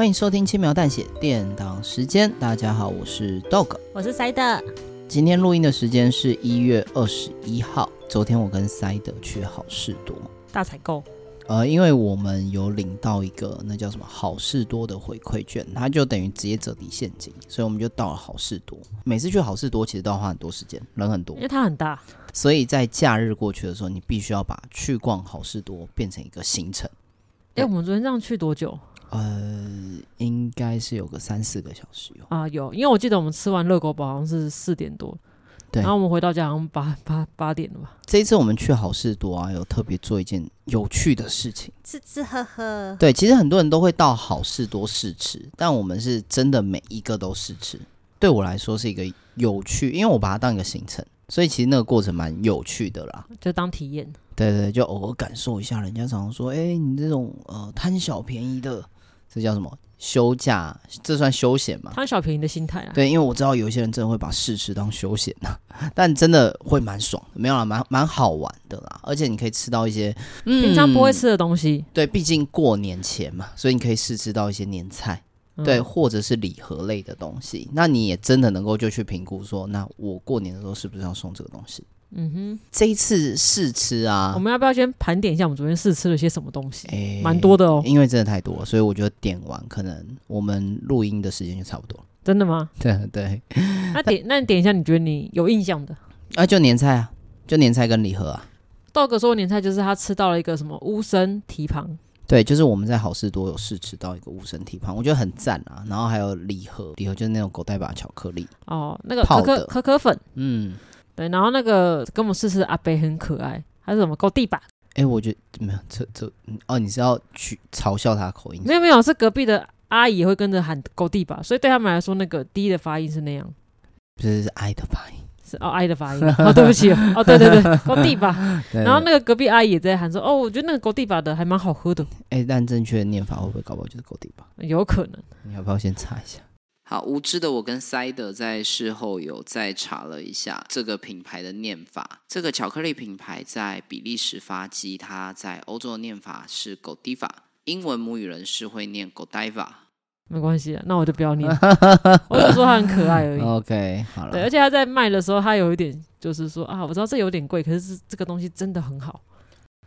欢迎收听轻描淡写电档时间，大家好，我是 Dog，我是塞德。今天录音的时间是一月二十一号。昨天我跟塞德去好事多大采购，呃，因为我们有领到一个那叫什么好事多的回馈券，它就等于直接折抵现金，所以我们就到了好事多。每次去好事多其实都要花很多时间，人很多，因为它很大，所以在假日过去的时候，你必须要把去逛好事多变成一个行程。哎，我们昨天这样去多久？呃，应该是有个三四个小时有啊，有，因为我记得我们吃完热狗堡好像是四点多，对，然后我们回到家好像八八八点了吧。这一次我们去好事多啊，有特别做一件有趣的事情，吃吃喝喝。对，其实很多人都会到好事多试吃，但我们是真的每一个都试吃。对我来说是一个有趣，因为我把它当一个行程，所以其实那个过程蛮有趣的啦，就当体验。对对，就偶尔感受一下，人家常常说，哎，你这种呃贪小便宜的。这叫什么休假？这算休闲吗？贪小便宜的心态啊。对，因为我知道有一些人真的会把试吃当休闲呢，但真的会蛮爽的，没有啦，蛮蛮好玩的啦。而且你可以吃到一些平常不会吃的东西。对，毕竟过年前嘛，所以你可以试吃到一些年菜，对，嗯、或者是礼盒类的东西。那你也真的能够就去评估说，那我过年的时候是不是要送这个东西？嗯哼，这一次试吃啊，我们要不要先盘点一下我们昨天试吃了些什么东西？欸，蛮多的哦，因为真的太多了，所以我觉得点完可能我们录音的时间就差不多。真的吗？对 对。那点 那你点一下，你觉得你有印象的？啊，就年菜啊，就年菜跟礼盒啊。道哥说年菜就是他吃到了一个什么乌参蹄膀，对，就是我们在好事多有试吃到一个乌参蹄膀，我觉得很赞啊。然后还有礼盒，礼盒就是那种狗带把巧克力哦，那个可可可可粉，嗯。对，然后那个跟我们试吃的阿伯很可爱，他是什么勾地板？哎，我觉得没有，这这哦，你是要去嘲笑他口音？没有没有，是隔壁的阿姨也会跟着喊勾地板，所以对他们来说，那个 D 的发音是那样，不是是 I 的发音，是哦 I 的发音。哦，对不起哦，对对对，狗地吧。然后那个隔壁阿姨也在喊说，哦，我觉得那个狗地吧的还蛮好喝的。哎，但正确的念法会不会搞不好就是狗地吧？有可能，你要不要先查一下？好，无知的我跟塞德在事后有再查了一下这个品牌的念法。这个巧克力品牌在比利时发迹，它在欧洲的念法是 Godiva，英文母语人士会念 Godiva。没关系，那我就不要念，我就说它很可爱而已。OK，好了。对，而且他在卖的时候，他有一点就是说啊，我知道这有点贵，可是这个东西真的很好。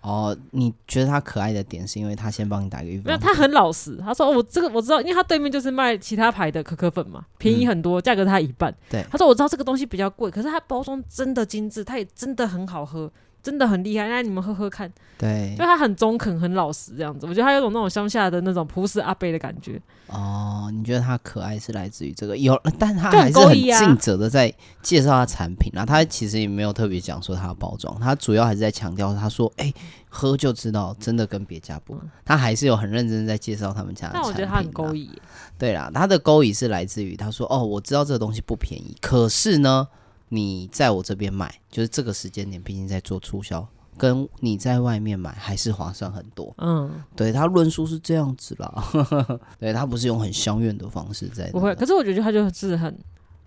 哦，你觉得他可爱的点是因为他先帮你打个预防？没有，他很老实。他说：“我这个我知道，因为他对面就是卖其他牌的可可粉嘛，便宜很多，价、嗯、格他一半。”对，他说：“我知道这个东西比较贵，可是它包装真的精致，它也真的很好喝。”真的很厉害，那你们喝喝看。对，就他很中肯、很老实这样子，我觉得他有种那种乡下的那种朴实阿伯的感觉。哦，你觉得他可爱是来自于这个？有，但他还是很尽责的在介绍他产品啊。他其实也没有特别讲说他的包装，他主要还是在强调，他说：“哎、欸，喝就知道，真的跟别家不。嗯”他还是有很认真在介绍他们家的产品。但我觉得他很勾引。对啦，他的勾引是来自于他说：“哦，我知道这个东西不便宜，可是呢。”你在我这边买，就是这个时间点，毕竟在做促销，跟你在外面买还是划算很多。嗯，对，他论述是这样子啦，对，他不是用很相怨的方式在，不会。可是我觉得他就是很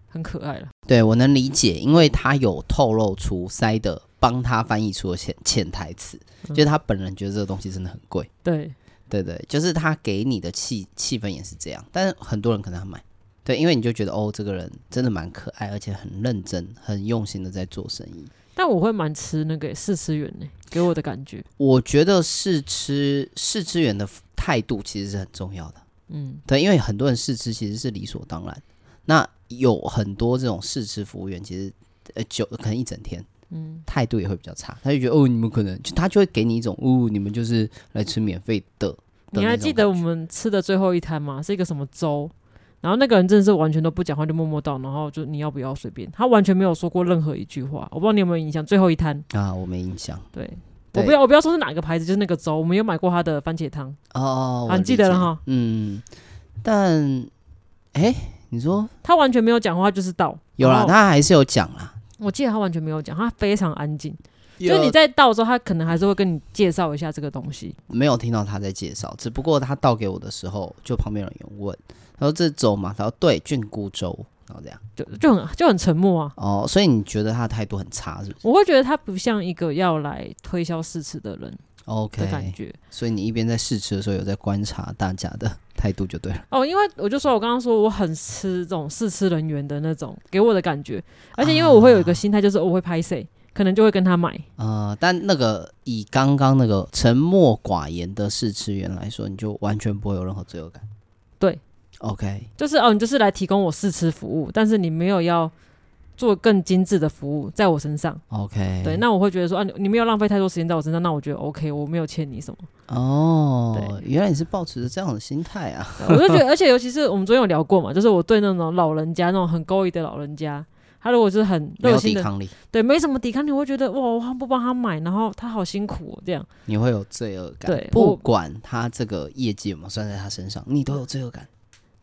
很可爱了。对，我能理解，因为他有透露出塞的帮他翻译出的潜潜台词，嗯，就是他本人觉得这个东西真的很贵。对，对对，就是他给你的气气氛也是这样，但是很多人可能还买。对，因为你就觉得哦，这个人真的蛮可爱，而且很认真、很用心的在做生意。但我会蛮吃那个试吃员呢，给我的感觉。我觉得试吃试吃员的态度其实是很重要的。嗯，对，因为很多人试吃其实是理所当然。那有很多这种试吃服务员，其实呃，就可能一整天，嗯，态度也会比较差。他就觉得哦，你们可能就他就会给你一种哦，你们就是来吃免费的，的。你还记得我们吃的最后一摊吗？是一个什么粥？然后那个人真的是完全都不讲话，就默默到，然后就你要不要随便，他完全没有说过任何一句话。我不知道你有没有印象？最后一摊啊，我没印象。对，对我不要我不要说是哪个牌子，就是那个粥，我们有买过他的番茄汤哦，啊，你记得了哈。嗯，但哎，你说他完全没有讲话，就是倒有啦，他还是有讲啦。我记得他完全没有讲，他非常安静。就你在倒的时候，他可能还是会跟你介绍一下这个东西。没有听到他在介绍，只不过他倒给我的时候，就旁边有人问，他说这粥嘛，他说对，菌菇粥，然后这样就就很就很沉默啊。哦，所以你觉得他的态度很差，是不是？我会觉得他不像一个要来推销试吃的人，OK 的感觉。所以你一边在试吃的时候，有在观察大家的态度就对了。哦，因为我就说我刚刚说我很吃这种试吃人员的那种给我的感觉，而且因为我会有一个心态，就是我会拍谢。可能就会跟他买，呃，但那个以刚刚那个沉默寡言的试吃员来说，你就完全不会有任何罪恶感。对，OK，就是哦，你就是来提供我试吃服务，但是你没有要做更精致的服务在我身上。OK，对，那我会觉得说啊，你没有浪费太多时间在我身上，那我觉得 OK，我没有欠你什么。哦，对，原来你是抱持着这样的心态啊！我就觉得，而且尤其是我们昨天有聊过嘛，就是我对那种老人家，那种很勾引的老人家。他如果是很热心的，对，没什么抵抗力，我会觉得哇，我不帮他买，然后他好辛苦哦，这样你会有罪恶感。对，不管他这个业绩有没有算在他身上，你都有罪恶感，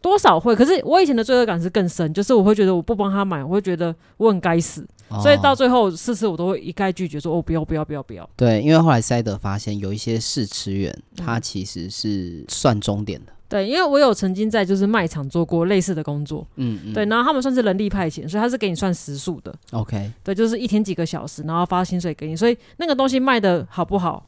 多少会。可是我以前的罪恶感是更深，就是我会觉得我不帮他买，我会觉得我很该死，哦，所以到最后试吃我都会一概拒绝说，哦，不要不要不要不要。对，因为后来塞德发现有一些试吃员，他其实是算终点的。嗯对，因为我有曾经在就是卖场做过类似的工作，嗯，嗯，对，然后他们算是人力派遣，所以他是给你算时数的，OK，对，就是一天几个小时，然后发薪水给你，所以那个东西卖的好不好，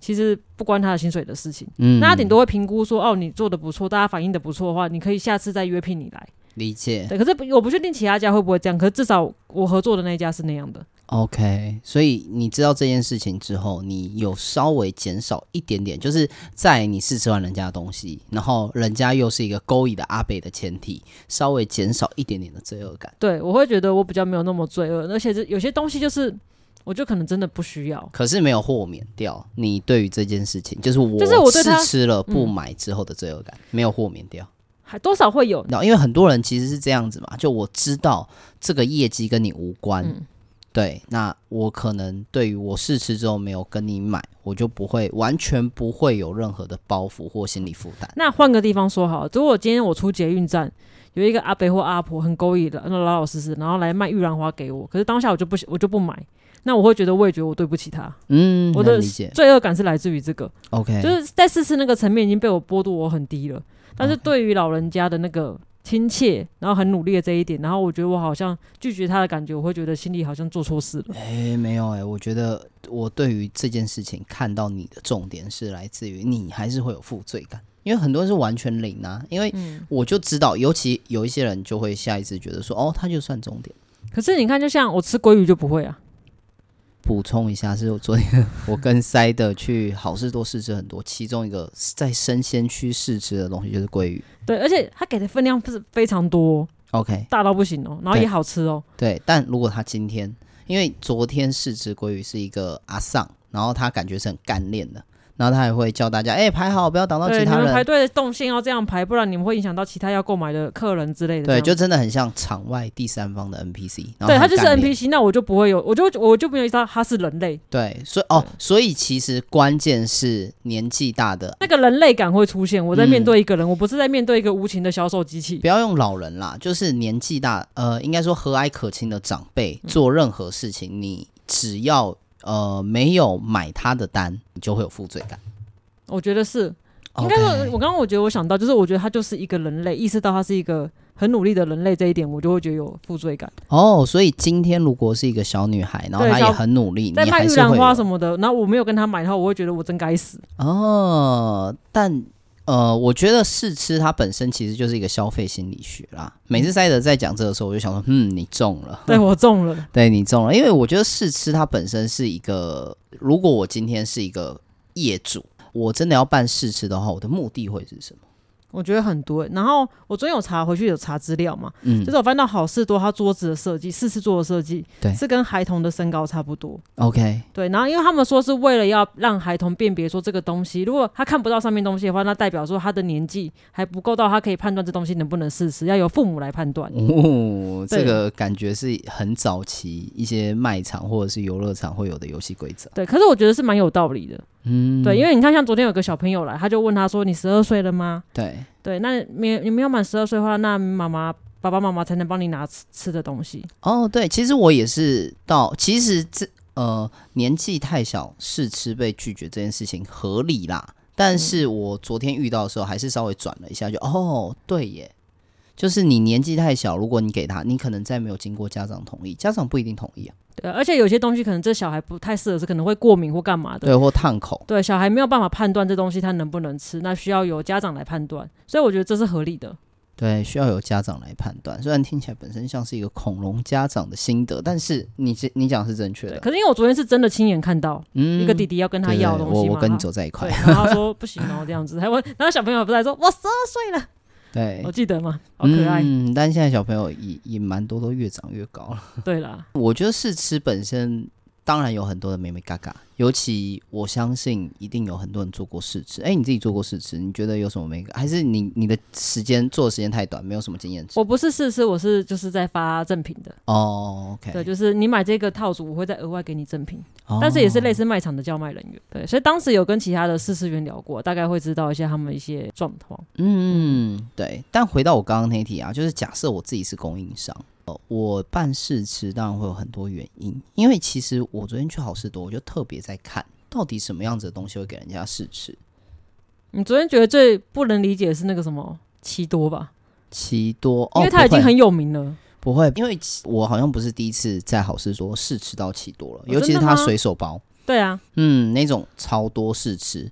其实不关他的薪水的事情，嗯，那他顶多会评估说，哦，你做的不错，大家反应的不错的话，你可以下次再约聘你来，理解，对，可是我不确定其他家会不会这样，可是至少我合作的那一家是那样的。OK，所以你知道这件事情之后，你有稍微减少一点点，就是在你试吃完人家的东西，然后人家又是一个勾引的阿北的前提，稍微减少一点点的罪恶感。对，我会觉得我比较没有那么罪恶，而且是有些东西就是，我就可能真的不需要，可是没有豁免掉你对于这件事情，就是我试吃了不买之后的罪恶感，嗯、没有豁免掉，还多少会有。因为很多人其实是这样子嘛，就我知道这个业绩跟你无关。嗯对，那我可能对于我试吃之后没有跟你买，我就不会完全不会有任何的包袱或心理负担。那换个地方说好，如果今天我出捷运站，有一个阿伯或阿婆很勾引的，那老老实实，然后来卖玉兰花给我，可是当下我就不我就不买，那我会觉得我也觉得我对不起他。嗯，我的罪恶感是来自于这个。OK，就是在试吃那个层面已经被我剥夺我很低了，但是对于老人家的那个。亲切，然后很努力的这一点，然后我觉得我好像拒绝他的感觉，我会觉得心里好像做错事了。哎，没有哎，我觉得我对于这件事情看到你的重点是来自于你还是会有负罪感，因为很多人是完全零啊。因为我就知道，尤其有一些人就会下意识觉得说，哦，他就算重点。可是你看，就像我吃鲑鱼就不会啊。补充一下，是我昨天我跟塞的去好事多试吃很多，其中一个在生鲜区试吃的东西就是鲑鱼。对，而且它给的分量不是非常多，OK，大到不行哦，然后也好吃哦。对，但如果他今天，因为昨天试吃鲑鱼是一个阿尚，然后他感觉是很干练的。然后他也会教大家，哎、欸，排好，不要挡到其他人。排队的动线要这样排，不然你们会影响到其他要购买的客人之类的。对，就真的很像场外第三方的 NPC。对，他就是 NPC，那我就不会有，我就我就没有意识到他是人类。对，所以哦，所以其实关键是年纪大的那个人类感会出现。我在面对一个人，嗯、我不是在面对一个无情的销售机器。不要用老人啦，就是年纪大，呃，应该说和蔼可亲的长辈做任何事情，嗯、你只要呃没有买他的单，你就会有负罪感。我觉得是，应该说，我刚刚我觉得我想到，就是我觉得他就是一个人类，意识到他是一个很努力的人类这一点，我就会觉得有负罪感。哦，所以今天如果是一个小女孩，然后她也很努力，在卖玉兰花什么的，然后我没有跟她买的话，我会觉得我真该死。哦，但呃，我觉得试吃它本身其实就是一个消费心理学啦。每次塞德在讲这个时候，我就想说，嗯，你中了，对我中了，对你中了，因为我觉得试吃它本身是一个，如果我今天是一个业主。我真的要办试吃的话，我的目的会是什么？我觉得很多。然后我昨天有查回去有查资料嘛，嗯，就是我翻到好事多它桌子的设计，四次桌的设计，对，是跟孩童的身高差不多。OK，对，然后因为他们说是为了要让孩童辨别说这个东西，如果他看不到上面东西的话，那代表说他的年纪还不够到，他可以判断这东西能不能试吃，要由父母来判断。哦，这个感觉是很早期一些卖场或者是游乐场会有的游戏规则。对，可是我觉得是蛮有道理的。嗯，对，因为你看，像昨天有个小朋友来，他就问他说：“你十二岁了吗？”对对，那没你没有满十二岁的话，那妈妈爸爸妈妈才能帮你拿吃吃的东西。哦，对，其实我也是到，其实这呃年纪太小试吃被拒绝这件事情合理啦，但是我昨天遇到的时候还是稍微转了一下就，就哦对耶。就是你年纪太小，如果你给他，你可能再没有经过家长同意，家长不一定同意啊。对，而且有些东西可能这小孩不太适合吃，可能会过敏或干嘛的。对，或烫口。对，小孩没有办法判断这东西他能不能吃，那需要由家长来判断。所以我觉得这是合理的。对，需要由家长来判断。虽然听起来本身像是一个恐龙家长的心得，但是你你讲是正确的。可是因为我昨天是真的亲眼看到，嗯，一个弟弟要跟他要东西我我跟你走在一块，然后他说不行哦，这样子，然后小朋友不是还说，我十二岁了。对，我记得吗？好可爱。嗯，但现在小朋友也也蛮多，都越长越高了。对啦，我觉得试吃本身当然有很多的美美嘎嘎，尤其我相信一定有很多人做过试吃。哎，你自己做过试吃，你觉得有什么眉角？还是你你的时间做的时间太短，没有什么经验？我不是试吃，我是就是在发赠品的。哦，OK，对，就是你买这个套组，我会再额外给你赠品。但是也是类似卖场的叫卖人员，对，所以当时有跟其他的试吃员聊过，大概会知道一些他们一些状况。嗯，对。但回到我刚刚那题啊，就是假设我自己是供应商，我办试吃当然会有很多原因，因为其实我昨天去好事多，我就特别在看到底什么样子的东西会给人家试吃。你昨天觉得最不能理解的是那个什么奇多吧？奇多，哦，因为它已经很有名了。不会，因为我好像不是第一次在好事多试吃到奇多了，尤其是它水手包。对啊，嗯，那种超多试吃，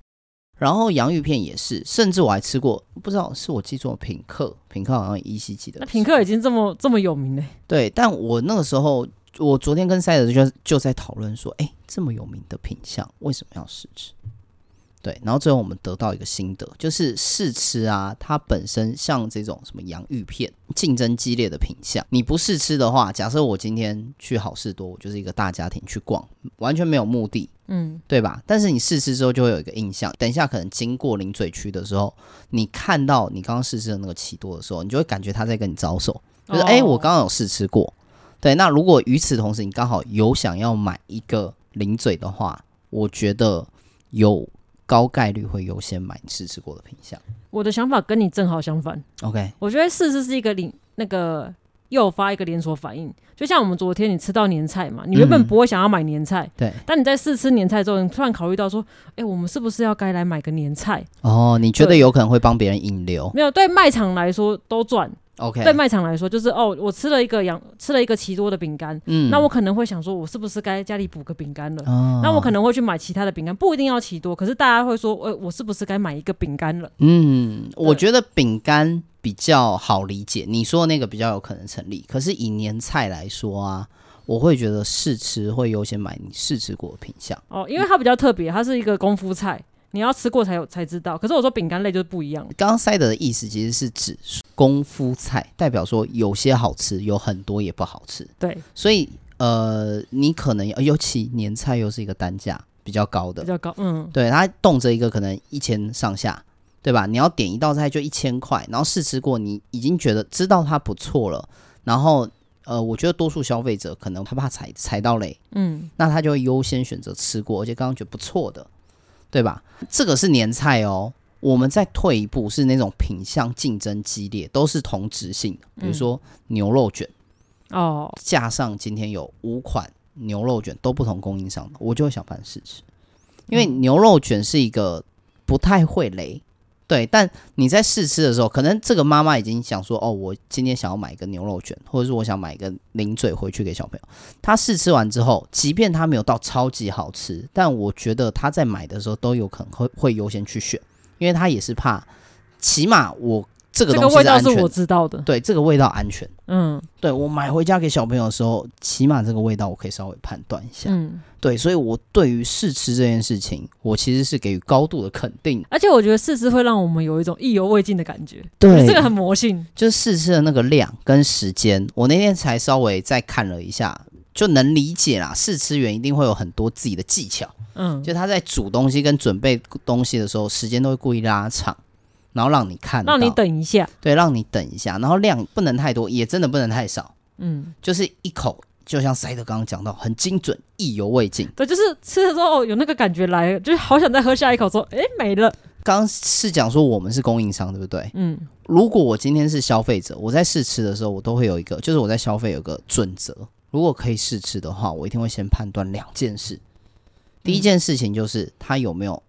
然后洋芋片也是，甚至我还吃过，不知道是我记错了，品客，品客好像依稀记得。那品客已经这么这么有名嘞？对，但我那个时候，我昨天跟赛德就就在讨论说，哎，这么有名的品相，为什么要试吃？对，然后最后我们得到一个心得，就是试吃啊，它本身像这种什么洋芋片，竞争激烈的品相，你不试吃的话，假设我今天去好事多，我就是一个大家庭去逛，完全没有目的，嗯，对吧？但是你试吃之后就会有一个印象，等一下可能经过零嘴区的时候，你看到你刚刚试吃的那个奇多的时候，你就会感觉他在跟你招手，就是哎、哦，我刚刚有试吃过。对，那如果与此同时你刚好有想要买一个零嘴的话，我觉得有。高概率会优先买你试吃过的品相。我的想法跟你正好相反。OK，我觉得试吃是一个连那个诱发一个连锁反应，就像我们昨天你吃到年菜嘛，你原本不会想要买年菜，对、嗯，但你在试吃年菜之后，你突然考虑到说，哎、欸，我们是不是要该来买个年菜？哦，你觉得有可能会帮别人引流？没有，对卖场来说都赚。OK，对卖场来说，就是哦，我吃了一个羊，吃了一个奇多的饼干，嗯，那我可能会想说，我是不是该家里补个饼干了？哦，那我可能会去买其他的饼干，不一定要奇多，可是大家会说，呃，我是不是该买一个饼干了？嗯，我觉得饼干比较好理解，你说的那个比较有可能成立。可是以年菜来说啊，我会觉得试吃会优先买你试吃过的品相哦，因为它比较特别，它是一个功夫菜。你要吃过才有才知道，可是我说饼干类就是不一样。刚刚塞德的意思其实是指功夫菜，代表说有些好吃，有很多也不好吃。对，所以呃，你可能尤其年菜又是一个单价比较高的，比较高，嗯，对，它动辄一个可能一千上下，对吧？你要点一道菜就一千块，然后试吃过，你已经觉得知道它不错了，然后呃，我觉得多数消费者可能他怕踩踩到雷，嗯，那他就会优先选择吃过，而且刚刚觉得不错的。对吧？这个是年菜哦。我们再退一步，是那种品相竞争激烈，都是同质性的。比如说牛肉卷哦，架上今天有五款牛肉卷，都不同供应商的，我就会想办试吃，因为牛肉卷是一个不太会雷。对，但你在试吃的时候，可能这个妈妈已经想说，哦，我今天想要买一个牛肉卷，或者是我想买一个零嘴回去给小朋友。她试吃完之后，即便她没有到超级好吃，但我觉得她在买的时候都有可能会会优先去选，因为她也是怕，起码我这个东西这个味道是我知道的。对，这个味道安全。嗯对我买回家给小朋友的时候，起码这个味道我可以稍微判断一下。嗯，对，所以我对于试吃这件事情，我其实是给予高度的肯定。而且我觉得试吃会让我们有一种意犹未尽的感觉，对这个很魔性。就是试吃的那个量跟时间，我那天才稍微再看了一下，就能理解啦。试吃员一定会有很多自己的技巧，嗯，就他在煮东西跟准备东西的时候，时间都会故意拉长。然后让你看，让你等一下，对，让你等一下，然后量不能太多，也真的不能太少，嗯，就是一口，就像塞德刚刚讲到，很精准，意犹未尽。对，就是吃的时候有那个感觉来，就是好想再喝下一口，说，哎，没了。刚刚是讲说我们是供应商，对不对？嗯，如果我今天是消费者，我在试吃的时候，我都会有一个，就是我在消费有个准则，如果可以试吃的话，我一定会先判断两件事。第一件事情就是它有没有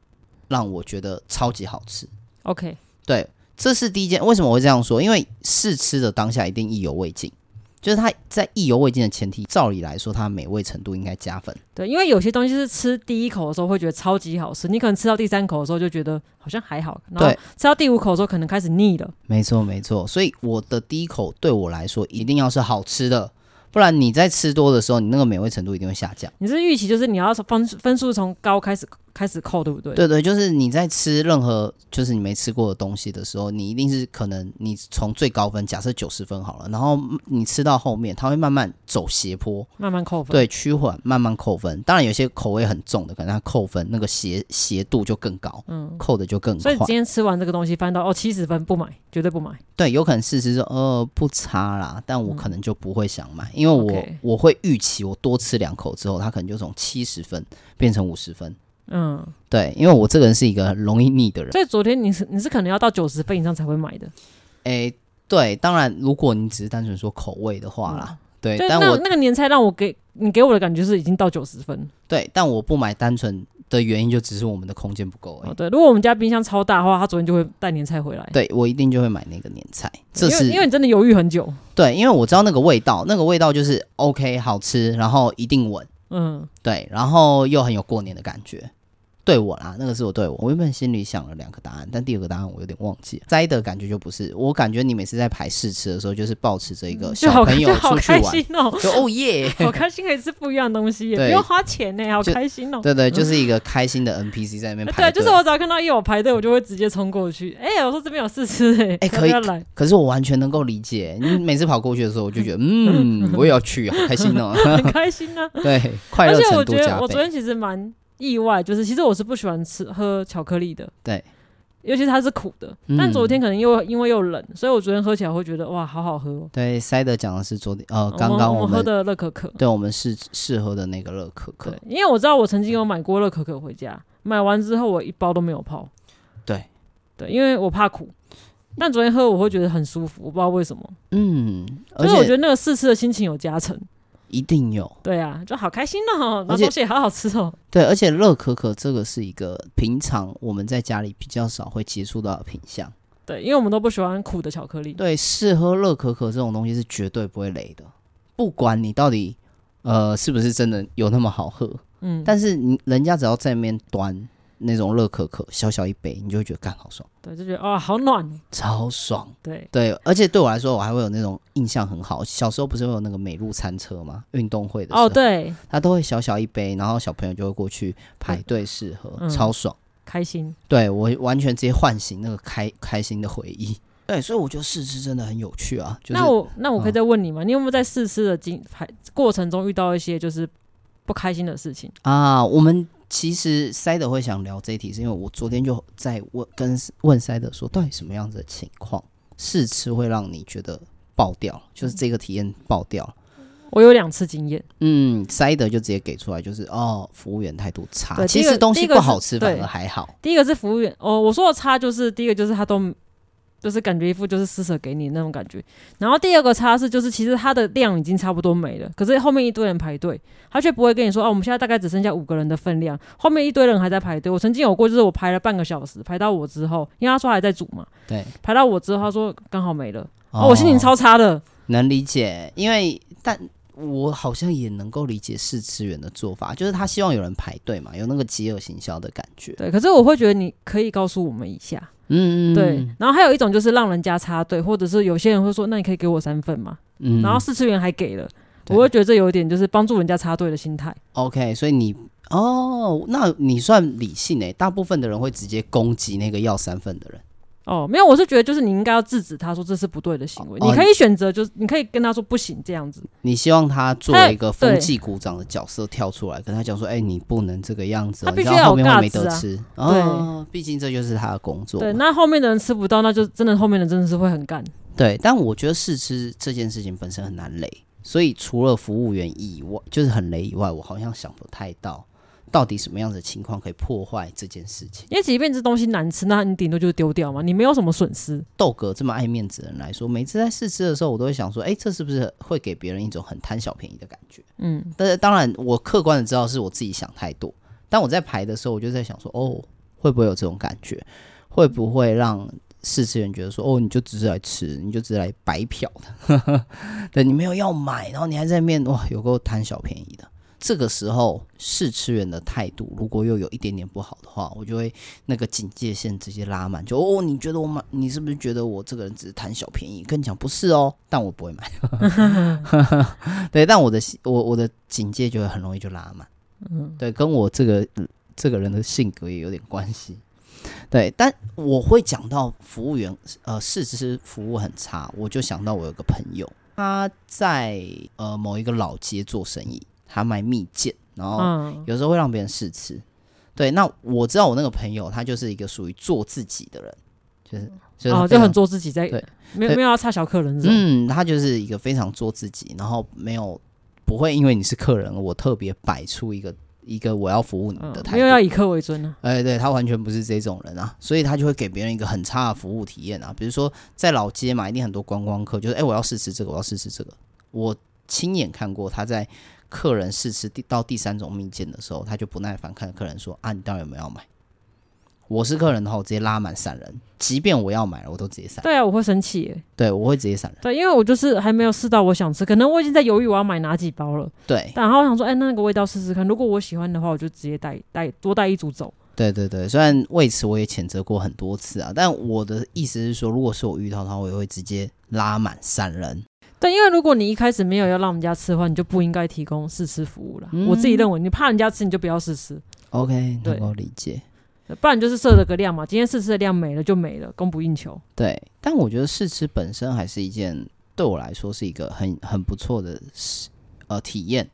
让我觉得超级好吃。OK。对，这是第一件。为什么我会这样说？因为试吃的当下一定意犹未尽，就是它在意犹未尽的前提，照理来说，它美味程度应该加分。对，因为有些东西是吃第一口的时候会觉得超级好吃，你可能吃到第三口的时候就觉得好像还好，然后吃到第五口的时候可能开始腻了。没错，没错。所以我的第一口对我来说一定要是好吃的，不然你在吃多的时候，你那个美味程度一定会下降。你是预期就是你要分分数从高开始。开始扣对不对？对对，就是你在吃任何就是你没吃过的东西的时候，你一定是可能你从最高分假设九十分好了，然后你吃到后面，它会慢慢走斜坡，慢慢扣分。对，趋缓慢慢扣分。当然有些口味很重的，可能它扣分那个斜斜度就更高，嗯，扣的就更快。所以今天吃完这个东西，翻到哦七十分不买，绝对不买。对，有可能事实说呃不差啦，但我可能就不会想买，嗯、因为我我会预期我多吃两口之后，它可能就从七十分变成五十分。嗯，对，因为我这个人是一个很容易腻的人，所以昨天你是你是可能要到九十分以上才会买的。诶，对，当然如果你只是单纯说口味的话啦，嗯、对，就但我那个年菜让我给你给我的感觉是已经到九十分，对，但我不买单纯的原因就只是我们的空间不够而已。哦、对，如果我们家冰箱超大的话，他昨天就会带年菜回来，对我一定就会买那个年菜，这是因为你真的犹豫很久，对，因为我知道那个味道，那个味道就是 OK 好吃，然后一定稳，嗯，对，然后又很有过年的感觉。对我啦，那个是我对我，我原本心里想了两个答案，但第二个答案我有点忘记了。摘的感觉就不是，我感觉你每次在排试吃的时候，就是抱持着一个小朋友出去玩，哦，耶，好开心可以吃不一样的东西，也不用花钱呢，好开心哦。对对，就是一个开心的 NPC 在那边排队。对，就是我只要看到一有排队，我就会直接冲过去。哎，我说这边有试吃 哎，哎可以来。可是我完全能够理解，你每次跑过去的时候，我就觉得 嗯，我也要去，好开心哦，很开心啊。对，快乐程度加倍。而且我觉得我昨天其实蛮。意外就是，其实我是不喜欢吃喝巧克力的，对，尤其是它是苦的。嗯、但昨天可能又因为又冷，所以我昨天喝起来会觉得哇，好好喝、喔。对，塞德讲的是昨天呃，刚刚我，我们喝的乐可可，对，我们试试喝的那个乐可可。因为我知道我曾经有买过乐可可回家，买完之后我一包都没有泡。对，对，因为我怕苦。但昨天喝我会觉得很舒服，我不知道为什么。嗯，而且我觉得那个试吃的心情有加成。一定有，对啊，就好开心哦，那东西也好好吃哦。对，而且乐可可这个是一个平常我们在家里比较少会接触到的品相。对，因为我们都不喜欢苦的巧克力。对，试喝乐可可这种东西是绝对不会雷的，不管你到底呃是不是真的有那么好喝，嗯，但是你人家只要在那边端。那种乐可可，小小一杯，你就会觉得干好爽，对，就觉得啊、哦、好暖，超爽，对对，而且对我来说，我还会有那种印象很好。小时候不是会有那个美露餐车吗？运动会的时候，哦对，他都会小小一杯，然后小朋友就会过去排队试喝，嗯、超爽，开心。对我完全直接唤醒那个开开心的回忆。对，所以我觉得试吃真的很有趣啊。就是、那我那我可以再问你吗？嗯、你有没有在试吃的经排过程中遇到一些就是不开心的事情啊？我们。其实塞德会想聊这一题，是因为我昨天就在问跟问塞德说，到底什么样子的情况试吃会让你觉得爆掉，就是这个体验爆掉。我有两次经验，嗯，塞德就直接给出来，就是哦，服务员态度差。其实东西不好吃反而还好。第一个是服务员，哦，我说的差就是第一个就是他都。就是感觉一副就是施舍给你那种感觉，然后第二个差是就是其实它的量已经差不多没了，可是后面一堆人排队，他却不会跟你说哦，我们现在大概只剩下五个人的分量，后面一堆人还在排队。我曾经有过，就是我排了半个小时，排到我之后，因为他说还在煮嘛，对，排到我之后他说刚好没了，哦，哦，我心情超差的。能理解，因为但我好像也能够理解试吃员的做法，就是他希望有人排队嘛，有那个饥饿行销的感觉。对，可是我会觉得你可以告诉我们一下。嗯，对。然后还有一种就是让人家插队，或者是有些人会说，那你可以给我三份嘛。嗯。然后试吃员还给了，我会觉得这有一点就是帮助人家插队的心态。OK，所以你哦，那你算理性诶。大部分的人会直接攻击那个要三份的人。哦，没有，我是觉得就是你应该要制止他说这是不对的行为。哦、你可以选择，就是你可以跟他说不行这样子。你希望他作为一个风纪股长的角色跳出来跟他讲说：“哎、欸，你不能这个样子、哦，他必须要有面会没得吃。啊”对，毕、哦、竟这就是他的工作。对，那后面的人吃不到，那就真的后面的人真的是会很干。对，但我觉得试吃这件事情本身很难雷，所以除了服务员以外，就是很雷以外，我好像想不太到。到底什么样子的情况可以破坏这件事情？因为即便这东西难吃，那你顶多就是丢掉嘛，你没有什么损失。豆哥这么爱面子的人来说，每次在试吃的时候，我都会想说，哎、欸，这是不是会给别人一种很贪小便宜的感觉？嗯，但是当然，我客观的知道是我自己想太多。但我在排的时候，我就在想说，哦，会不会有这种感觉？会不会让试吃员觉得说，哦，你就只是来吃，你就只是来白嫖的？对，你没有要买，然后你还在面，哇，有够贪小便宜的。这个时候试吃员的态度如果又有一点点不好的话，我就会那个警戒线直接拉满，就哦，你觉得我买，你是不是觉得我这个人只是贪小便宜？跟你讲不是哦，但我不会买。对，但我的我我的警戒就会很容易就拉满。嗯，对，跟我这个这个人的性格也有点关系。对，但我会讲到服务员呃试吃服务很差，我就想到我有个朋友，他在呃某一个老街做生意。他卖蜜饯，然后有时候会让别人试吃。嗯、对，那我知道我那个朋友，他就是一个属于做自己的人，就是就是、哦、就很做自己在，在对，没有没有要差小客人。嗯，他就是一个非常做自己，然后没有不会因为你是客人，我特别摆出一个一个我要服务你的态度，没有要以客为尊呢、啊。哎，对他完全不是这种人啊，所以他就会给别人一个很差的服务体验啊。比如说在老街嘛，一定很多观光客，就是哎，我要试吃这个，我要试吃这个。我亲眼看过他在。客人试吃第到第三种蜜饯的时候，他就不耐烦看客人说：“啊，你到底有没有要买？我是客人的话，我直接拉满散人。即便我要买了，我都直接散。对啊，我会生气耶。对，我会直接散人。对，因为我就是还没有试到我想吃，可能我已经在犹豫我要买哪几包了。对，然后我想说，哎，那个味道试试看。如果我喜欢的话，我就直接带带多带一组走。对对对，虽然为此我也谴责过很多次啊，但我的意思是说，如果是我遇到他，我也会直接拉满散人。对，因为如果你一开始没有要让人家吃的话，你就不应该提供试吃服务了。嗯、我自己认为，你怕人家吃，你就不要试吃。OK，能够理解。不然就是设了个量嘛，今天试吃的量没了就没了，供不应求。对，但我觉得试吃本身还是一件对我来说是一个很很不错的呃体验。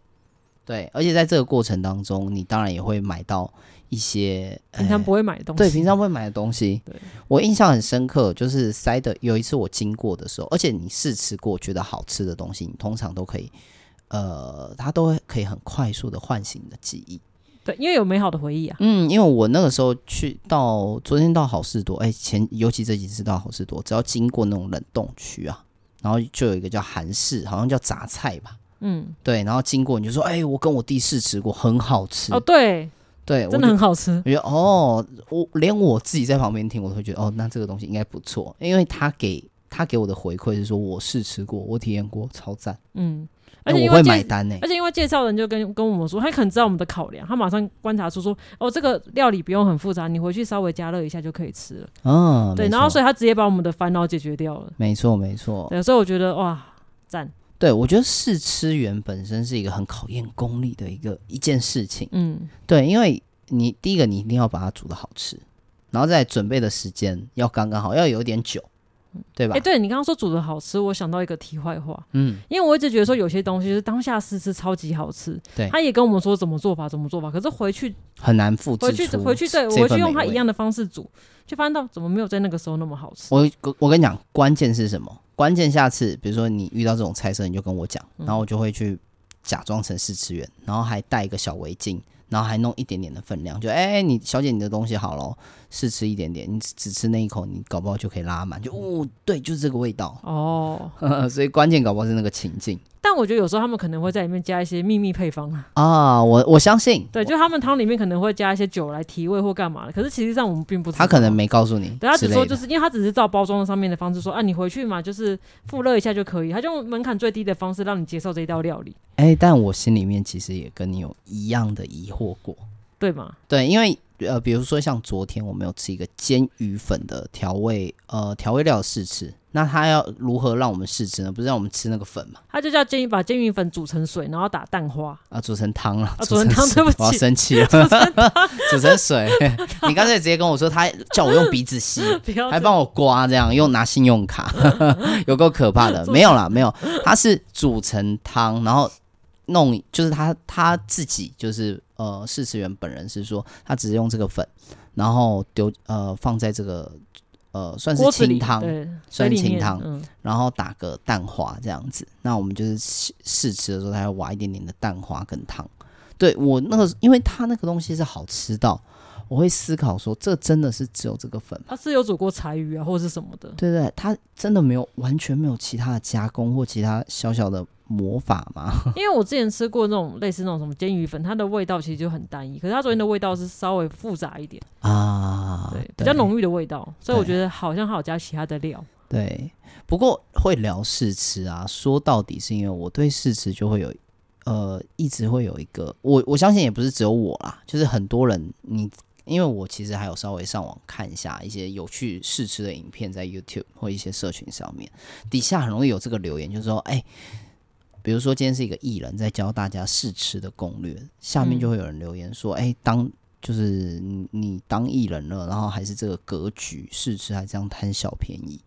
对，而且在这个过程当中，你当然也会买到一些平常不会买的东西。对，平常不会买的东西。对，我印象很深刻，就是塞的有一次我经过的时候，而且你试吃过觉得好吃的东西，你通常都可以，呃，它都会可以很快速的唤醒你的记忆。对，因为有美好的回忆啊。嗯，因为我那个时候去到昨天到好事多，哎，前尤其这几次到好事多，只要经过那种冷冻区啊，然后就有一个叫韩式，好像叫杂菜吧。嗯，对，然后经过你就说，哎，我跟我弟试吃过，很好吃。哦，对，对，真的很好吃。我觉得哦，我连我自己在旁边听，我都会觉得哦，那这个东西应该不错，因为他给他给我的回馈是说我试吃过，我体验过，超赞。嗯。而且我会买单呢，而且因为介绍人就跟跟我们说，他可能知道我们的考量，他马上观察出说，哦，这个料理不用很复杂，你回去稍微加热一下就可以吃了。嗯，对，然后所以他直接把我们的烦恼解决掉了。没错，没错。对，所以我觉得哇，赞。对，我觉得试吃员本身是一个很考验功力的一个一件事情。嗯，对，因为你第一个你一定要把它煮的好吃，然后再准备的时间要刚刚好，要有点久。对吧？哎、欸，对你刚刚说煮的好吃，我想到一个题外话。嗯，因为我一直觉得说有些东西是当下试吃超级好吃，对，他也跟我们说怎么做法，怎么做法，可是回去很难复制。回去回去，对我回去用他一样的方式煮，就发现到怎么没有在那个时候那么好吃。我我跟你讲，关键是什么？关键下次比如说你遇到这种菜色，你就跟我讲，然后我就会去假装成试吃员，然后还带一个小围巾。然后还弄一点点的分量，就哎，你小姐你的东西好了，试吃一点点，你只吃那一口，你搞不好就可以拉满，就哦，对，就是这个味道哦，所以关键搞不好是那个情境。但我觉得有时候他们可能会在里面加一些秘密配方啊！啊，我我相信，对，就他们汤里面可能会加一些酒来提味或干嘛的。可是其实上我们并不知道，他可能没告诉你。对，他只说就是因为他只是照包装上面的方式说啊，你回去嘛，就是复热一下就可以。他就用门槛最低的方式让你接受这一道料理。哎，但我心里面其实也跟你有一样的疑惑过，对吗？对，因为呃，比如说像昨天我们有吃一个煎鱼粉的调味呃调味料的试吃。那他要如何让我们试吃呢？不是让我们吃那个粉吗？他就叫煎鱼，把煎鱼粉煮成水，然后打蛋花啊，煮成汤了。啊，煮成汤，对不起，我要生气了。煮成煮成水，你刚才直接跟我说，他叫我用鼻子吸，还帮我刮，这样用拿信用卡，有够可怕的。没有啦，没有，他是煮成汤，然后弄，就是他他自己就是呃，试吃员本人是说，他只是用这个粉，然后丢呃放在这个。呃，算是清汤，算是清汤，嗯、然后打个蛋花这样子。那我们就是试吃的时候，他要挖一点点的蛋花跟汤。对我那个，因为他那个东西是好吃到，我会思考说，这真的是只有这个粉吗？他是有煮过柴鱼啊，或者是什么的？对对，他真的没有，完全没有其他的加工或其他小小的。魔法吗？因为我之前吃过那种类似那种什么煎鱼粉，它的味道其实就很单一。可是它昨天的味道是稍微复杂一点啊，对，比较浓郁的味道。所以我觉得好像还有加其他的料。对，不过会聊试吃啊，说到底是因为我对试吃就会有呃，一直会有一个我我相信也不是只有我啦，就是很多人你因为我其实还有稍微上网看一下一些有趣试吃的影片，在 YouTube 或一些社群上面，底下很容易有这个留言，就是说哎。欸比如说，今天是一个艺人，在教大家试吃的攻略，下面就会有人留言说：“哎、嗯欸，当就是你，你当艺人了，然后还是这个格局试吃，还这样贪小便宜，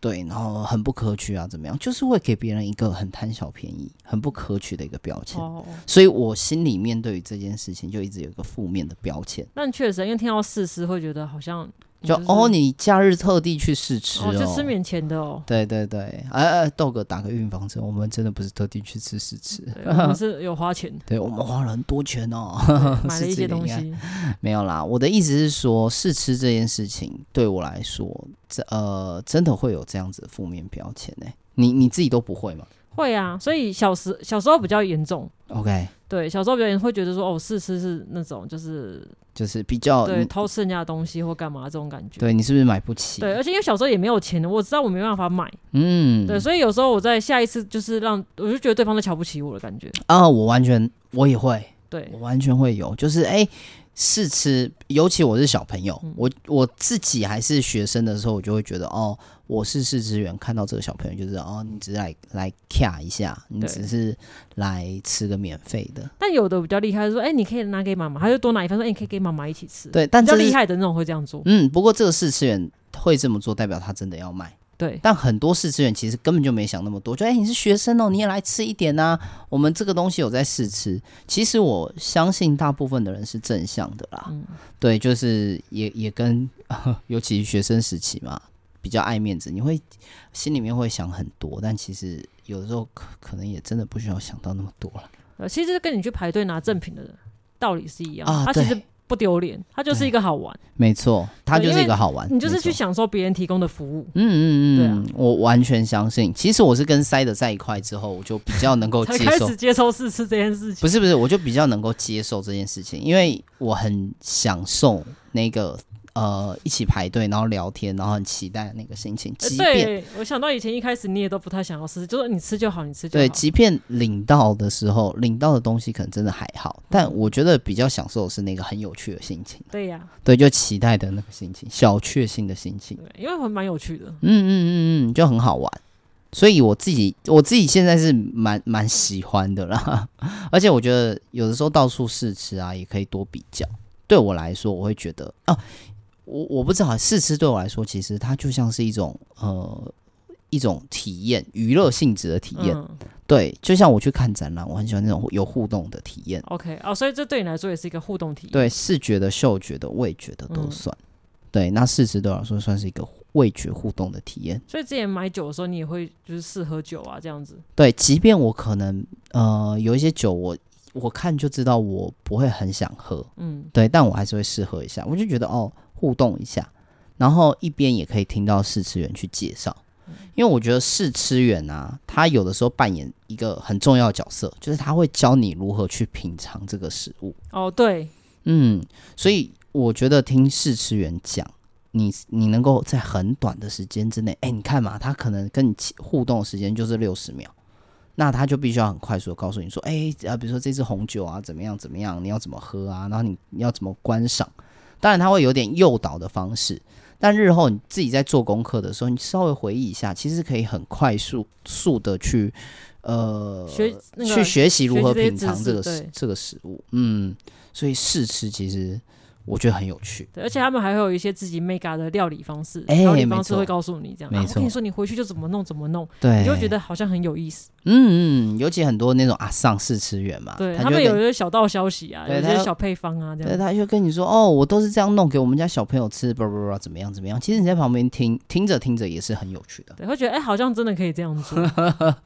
对，然后很不可取啊，怎么样？就是会给别人一个很贪小便宜、很不可取的一个标签。哦、所以我心里面对于这件事情，就一直有一个负面的标签。但确实，因为听到试吃，会觉得好像。”就哦，你假日特地去试吃哦，就吃免钱的哦。对对对，哎哎，豆哥打个预防针，我们真的不是特地去吃试吃，我们是有花钱。对，我们花了很多钱哦，买了一些东西。没有啦，我的意思是说，试吃这件事情对我来说，这呃，真的会有这样子的负面标签呢？你你自己都不会吗？会啊，所以小时小时候比较严重。OK，对，小时候比较严重，会觉得说哦，试吃是那种就是就是比较对偷吃人家的东西或干嘛这种感觉。对，你是不是买不起？对，而且因为小时候也没有钱的，我知道我没办法买。嗯，对，所以有时候我在下一次就是让我就觉得对方在瞧不起我的感觉啊，我完全我也会，对我完全会有，就是哎。欸试吃，尤其我是小朋友，嗯、我我自己还是学生的时候，我就会觉得哦，我是试吃员，看到这个小朋友就是哦，你只是来来卡一下，你只是来吃个免费的。但有的比较厉害，说哎，你可以拿给妈妈，他就多拿一份，说哎，你可以给妈妈一起吃。对，但比较厉害的那种会这样做。嗯，不过这个试吃员会这么做，代表他真的要卖。对，但很多试吃员其实根本就没想那么多，就哎、欸，你是学生哦，你也来吃一点呐、啊。我们这个东西有在试吃，其实我相信大部分的人是正向的啦。嗯、对，就是也也跟，尤其学生时期嘛，比较爱面子，你会心里面会想很多，但其实有的时候可可能也真的不需要想到那么多了。呃，其实跟你去排队拿赠品的人道理是一样啊，他其实。不丢脸，它就是一个好玩。没错，它就是一个好玩。你就是去享受别人提供的服务。嗯嗯嗯，对啊，我完全相信。其实我是跟塞德在一块之后，我就比较能够接受，开始接受试吃这件事情。不是不是，我就比较能够接受这件事情，因为我很享受那个。呃，一起排队，然后聊天，然后很期待那个心情。即便对，我想到以前一开始你也都不太想要吃，就是你吃就好，你吃就好。对，即便领到的时候，领到的东西可能真的还好，但我觉得比较享受的是那个很有趣的心情。对呀、啊，对，就期待的那个心情，小确幸的心情。对，因为还蛮有趣的。嗯嗯嗯嗯，就很好玩。所以我自己，我自己现在是蛮蛮喜欢的啦。而且我觉得有的时候到处试吃啊，也可以多比较。对我来说，我会觉得哦。啊我我不知道，试吃对我来说，其实它就像是一种呃一种体验，娱乐性质的体验。嗯、对，就像我去看展览，我很喜欢那种有互动的体验。OK，哦，所以这对你来说也是一个互动体验。对，视觉的、嗅觉的、味觉的都算。嗯、对，那试吃对我来说算是一个味觉互动的体验。所以之前买酒的时候，你也会就是试喝酒啊，这样子。对，即便我可能呃有一些酒我，我我看就知道我不会很想喝，嗯，对，但我还是会试喝一下。我就觉得哦。互动一下，然后一边也可以听到试吃员去介绍，因为我觉得试吃员啊，他有的时候扮演一个很重要的角色，就是他会教你如何去品尝这个食物。哦，对，嗯，所以我觉得听试吃员讲，你你能够在很短的时间之内，哎，你看嘛，他可能跟你互动的时间就是六十秒，那他就必须要很快速的告诉你说，哎，啊，比如说这支红酒啊，怎么样怎么样，你要怎么喝啊，然后你你要怎么观赏。当然他会有点诱导的方式，但日后你自己在做功课的时候，你稍微回忆一下，其实可以很快速速的去呃学、那个、去学习如何品尝这个食这个食物。嗯，所以试吃其实。我觉得很有趣，对，而且他们还会有一些自己 mega 的料理方式，欸、料理方式会告诉你这样。没错、啊，我跟你说，你回去就怎么弄怎么弄，对，你就会觉得好像很有意思。嗯嗯，尤其很多那种啊上市吃员嘛，对他，他们有一些小道消息啊，有一些小配方啊，这样。对，他就跟你说哦，我都是这样弄给我们家小朋友吃，不不不，怎么样怎么样。其实你在旁边听，听着听着也是很有趣的，对，会觉得哎、欸，好像真的可以这样做，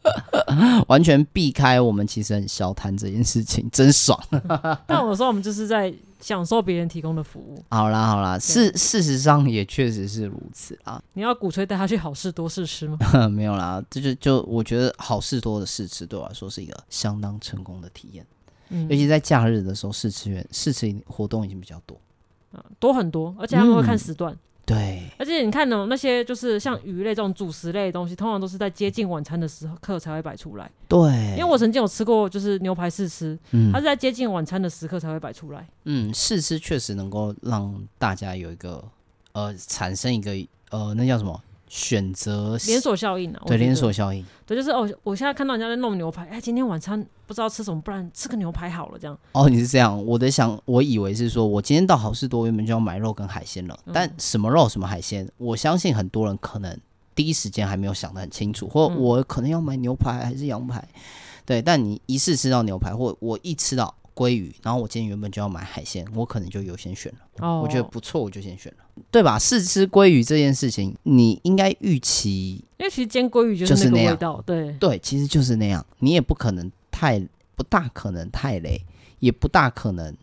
完全避开我们其实很消贪这件事情，真爽。但我说我们就是在。享受别人提供的服务。好啦好啦，事事实上也确实是如此啊。你要鼓吹带他去好事多试吃吗？没有啦，这就就我觉得好事多的试吃对我来说是一个相当成功的体验。嗯，尤其在假日的时候，试吃员试吃活动已经比较多，啊，多很多，而且他们会看时段。嗯对，而且你看呢，那些就是像鱼类这种主食类的东西，通常都是在接近晚餐的时刻才会摆出来。对，因为我曾经有吃过，就是牛排试吃，嗯，它是在接近晚餐的时刻才会摆出来。嗯，试吃确实能够让大家有一个呃产生一个呃那叫什么？选择连锁效应啊，对连锁效应，对，就是哦，我现在看到人家在弄牛排，哎，今天晚餐不知道吃什么，不然吃个牛排好了，这样。哦，你是这样，我的想，我以为是说我今天到好事多原本就要买肉跟海鲜了，嗯，但什么肉什么海鲜，我相信很多人可能第一时间还没有想得很清楚，或我可能要买牛排还是羊排，嗯，对，但你一次吃到牛排，或我一吃到。鲑鱼，然后我今天原本就要买海鲜，我可能就优先选了。哦，我觉得不错，我就先选了，对吧？试吃鲑鱼这件事情，你应该预期，因为其实煎鲑鱼就是那个味道，对对，其实就是那样。你也不可能太不大可能太雷，也不大可能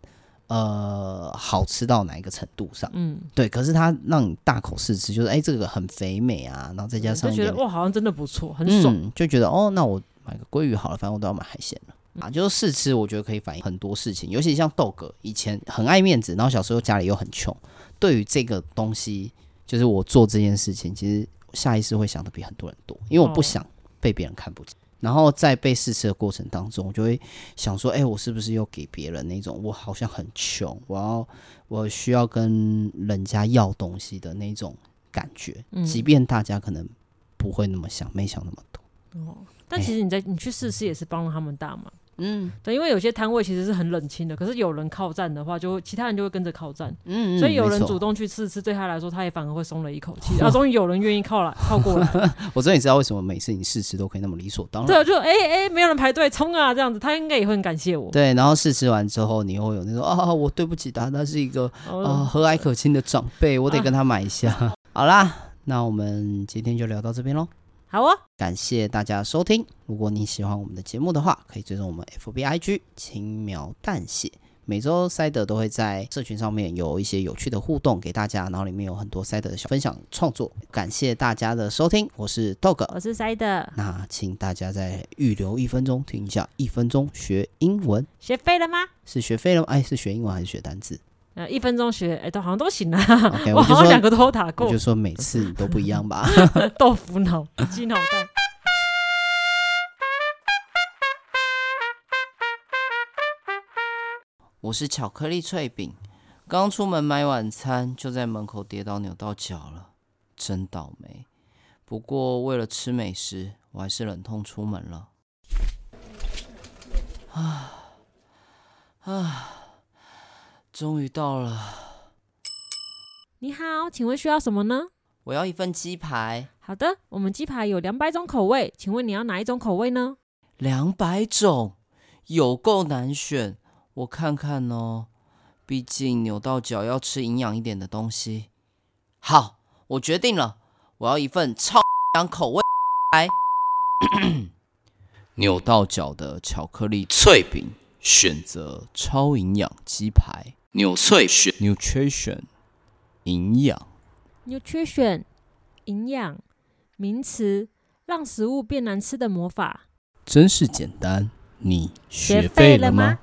呃好吃到哪一个程度上。嗯，对。可是它让你大口试吃，就是哎，这个很肥美啊，然后再加上就觉得哇，好像真的不错，很爽，嗯，就觉得哦，那我买个鲑鱼好了，反正我都要买海鲜了。啊，就是试吃，我觉得可以反映很多事情，尤其像豆哥以前很爱面子，然后小时候家里又很穷，对于这个东西，就是我做这件事情，其实下意识会想的比很多人多，因为我不想被别人看不起。然后在被试吃的过程当中，我就会想说，哎，我是不是又给别人那种我好像很穷，我要我需要跟人家要东西的那种感觉，即便大家可能不会那么想，没想那么多。哦，但其实你在你去试吃也是帮了他们大忙。嗯，对，因为有些摊位其实是很冷清的，可是有人靠站的话，就会其他人就会跟着靠站。嗯，所以有人主动去试吃，对他来说，他也反而会松了一口气。啊，终于有人愿意靠来靠过来。我终于知道为什么每次你试吃都可以那么理所当然。对，就哎哎、没有人排队冲啊，这样子，他应该也会很感谢我。对，然后试吃完之后，你会有那种啊，我对不起他，他是一个啊和蔼可亲的长辈，我得跟他买一下。啊、好啦，那我们今天就聊到这边喽。好哦，感谢大家收听。如果你喜欢我们的节目的话，可以追踪我们 FBIG 轻描淡写。每周塞德都会在社群上面有一些有趣的互动给大家，然后里面有很多塞德的小分享创作。感谢大家的收听，我是 Dog，我是塞德。那请大家再预留一分钟听一下，一分钟学英文，学废了吗？是学废了吗？哎，是学英文还是学单字？呃，一分钟学，哎，都好像都行啊。Okay, 我好像两个都打过。我就说每次你都不一样吧。豆腐脑，鸡脑袋。我是巧克力脆饼，刚出门买晚餐，就在门口跌倒扭到脚了，真倒霉。不过为了吃美食，我还是忍痛出门了。啊啊！终于到了。你好，请问需要什么呢？我要一份鸡排。好的，我们鸡排有两百种口味，请问你要哪一种口味呢？两百种，有够难选。我看看哦，毕竟扭到脚要吃营养一点的东西。好，我决定了，我要一份超营养口味鸡排。扭到脚的巧克力脆饼，选择超营养鸡排。纽脆选 nutrition 营养 nutrition 营养名词，让食物变难吃的魔法，真是简单。你学废了吗？